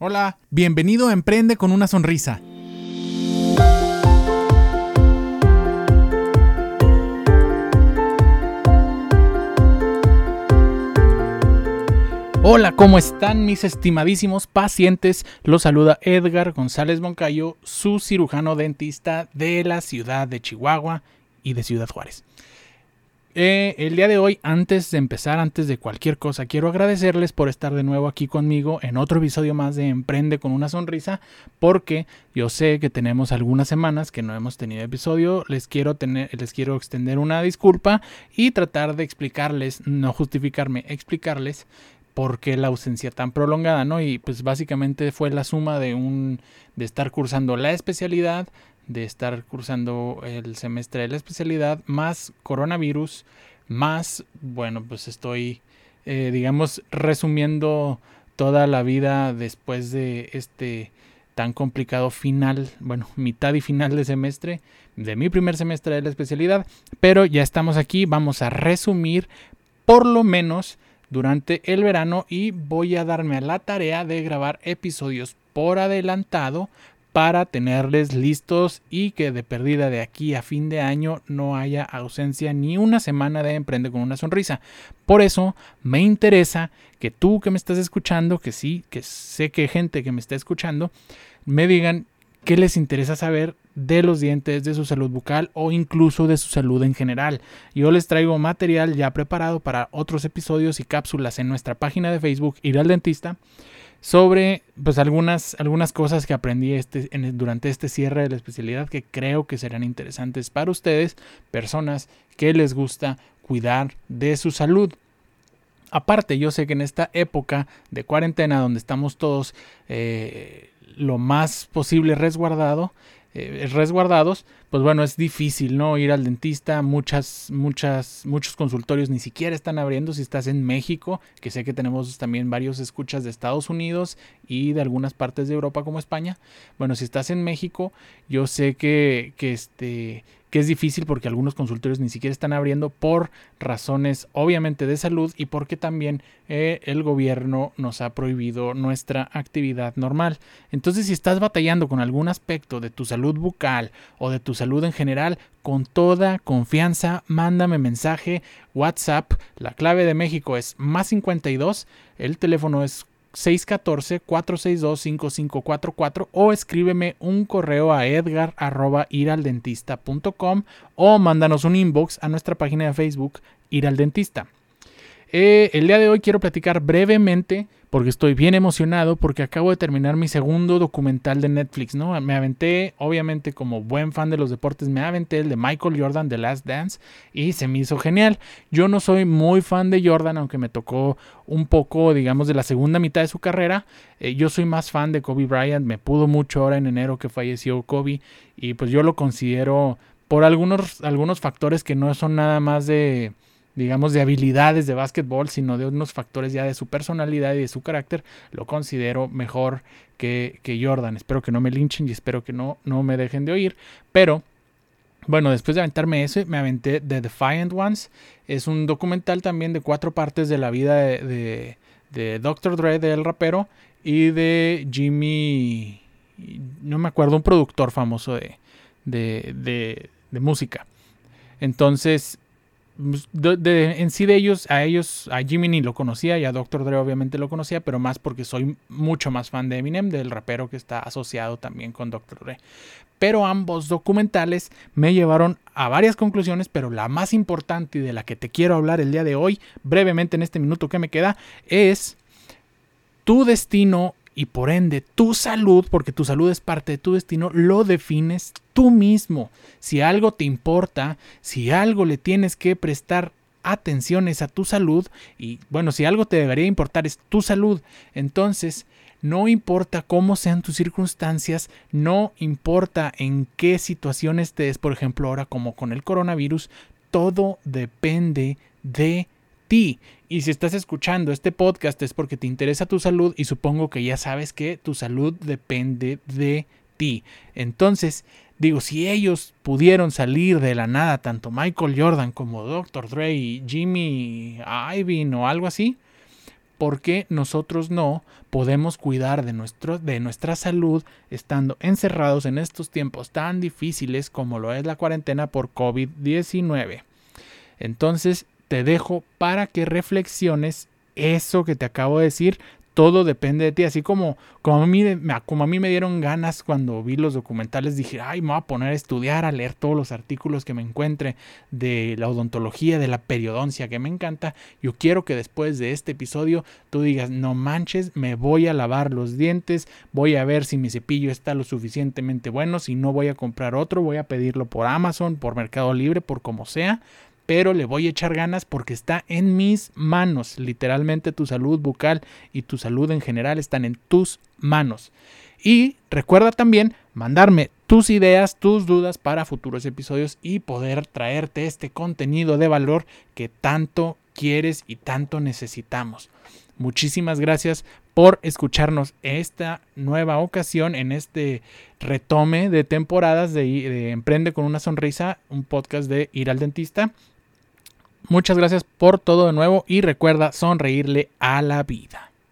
Hola, bienvenido a Emprende con una sonrisa. Hola, ¿cómo están mis estimadísimos pacientes? Los saluda Edgar González Moncayo, su cirujano dentista de la ciudad de Chihuahua y de Ciudad Juárez. Eh, el día de hoy, antes de empezar, antes de cualquier cosa, quiero agradecerles por estar de nuevo aquí conmigo en otro episodio más de Emprende con una sonrisa, porque yo sé que tenemos algunas semanas que no hemos tenido episodio. Les quiero tener, les quiero extender una disculpa y tratar de explicarles, no justificarme, explicarles por qué la ausencia tan prolongada, ¿no? Y pues básicamente fue la suma de un de estar cursando la especialidad, de estar cursando el semestre de la especialidad, más coronavirus, más, bueno, pues estoy, eh, digamos, resumiendo toda la vida después de este tan complicado final, bueno, mitad y final de semestre, de mi primer semestre de la especialidad, pero ya estamos aquí, vamos a resumir por lo menos durante el verano y voy a darme a la tarea de grabar episodios por adelantado para tenerles listos y que de perdida de aquí a fin de año no haya ausencia ni una semana de Emprende con una sonrisa. Por eso me interesa que tú que me estás escuchando, que sí, que sé que hay gente que me está escuchando, me digan qué les interesa saber de los dientes, de su salud bucal o incluso de su salud en general. Yo les traigo material ya preparado para otros episodios y cápsulas en nuestra página de Facebook Ir al Dentista sobre pues algunas, algunas cosas que aprendí este, durante este cierre de la especialidad que creo que serán interesantes para ustedes, personas que les gusta cuidar de su salud. Aparte, yo sé que en esta época de cuarentena donde estamos todos eh, lo más posible resguardado, eh, resguardados, pues bueno, es difícil, ¿no? Ir al dentista, muchas, muchas, muchos consultorios ni siquiera están abriendo si estás en México, que sé que tenemos también varios escuchas de Estados Unidos y de algunas partes de Europa como España. Bueno, si estás en México, yo sé que, que este que es difícil porque algunos consultorios ni siquiera están abriendo por razones obviamente de salud y porque también eh, el gobierno nos ha prohibido nuestra actividad normal. Entonces si estás batallando con algún aspecto de tu salud bucal o de tu salud en general, con toda confianza, mándame mensaje, WhatsApp, la clave de México es más 52, el teléfono es 614-462-5544 o escríbeme un correo a edgar.iraldentista.com o mándanos un inbox a nuestra página de Facebook Ir al Dentista. Eh, el día de hoy quiero platicar brevemente porque estoy bien emocionado porque acabo de terminar mi segundo documental de Netflix, ¿no? Me aventé, obviamente como buen fan de los deportes, me aventé el de Michael Jordan, The Last Dance, y se me hizo genial. Yo no soy muy fan de Jordan, aunque me tocó un poco, digamos, de la segunda mitad de su carrera. Eh, yo soy más fan de Kobe Bryant, me pudo mucho ahora en enero que falleció Kobe, y pues yo lo considero por algunos, algunos factores que no son nada más de digamos, de habilidades de básquetbol, sino de unos factores ya de su personalidad y de su carácter, lo considero mejor que, Jordan. Espero que no me linchen y espero que no, no me dejen de oír. Pero, bueno, después de aventarme ese, me aventé The Defiant Ones. Es un documental también de cuatro partes de la vida de, de, Dr. Dre, del rapero, y de Jimmy, no me acuerdo, un productor famoso de, de música. Entonces, pues, en sí de ellos, a ellos, a Jimmy ni lo conocía y a Dr. Dre obviamente lo conocía, pero más porque soy mucho más fan de Eminem, del rapero que está asociado también con Dr. Dre. Pero ambos documentales me llevaron a varias conclusiones, pero la más importante y de la que te quiero hablar el día de hoy, brevemente en este minuto que me queda, es tu destino y por ende tu salud, porque tu salud es parte de tu destino, lo defines tú mismo. Si algo te importa, si algo le tienes que prestar atención es a tu salud y bueno, si algo te debería importar es tu salud, entonces no importa cómo sean tus circunstancias, no importa en qué situación estés, por ejemplo ahora como con el coronavirus, todo depende de Y si estás escuchando este podcast es porque te interesa tu salud y supongo que ya sabes que tu salud depende de ti. Entonces, digo, si ellos pudieron salir de la nada, tanto Michael Jordan como Dr. Dre Jimmy Iovine o algo así, ¿por qué nosotros no podemos cuidar de, nuestro, de nuestra salud estando encerrados en estos tiempos tan difíciles como lo es la cuarentena por COVID-19? Entonces, te dejo para que reflexiones eso que te acabo de decir todo depende de ti. Así como, como, a mí, como a mí me dieron ganas cuando vi los documentales, dije, ay, me voy a poner a estudiar, a leer todos los artículos que me encuentre de la odontología, de la periodoncia, que me encanta. Yo quiero que después de este episodio tú digas, no manches, me voy a lavar los dientes, voy a ver si mi cepillo está lo suficientemente bueno, si no voy a comprar otro, voy a pedirlo por Amazon, por Mercado Libre, por como sea pero le voy a echar ganas porque está en mis manos. Literalmente tu salud bucal y tu salud en general están en tus manos. Y recuerda también mandarme tus ideas, tus dudas para futuros episodios y poder traerte este contenido de valor que tanto quieres y tanto necesitamos. Muchísimas gracias por escucharnos esta nueva ocasión en este retome de temporadas de, de, Emprende con una sonrisa, un podcast de Ir al dentista. Muchas gracias por todo de nuevo y recuerda sonreírle a la vida.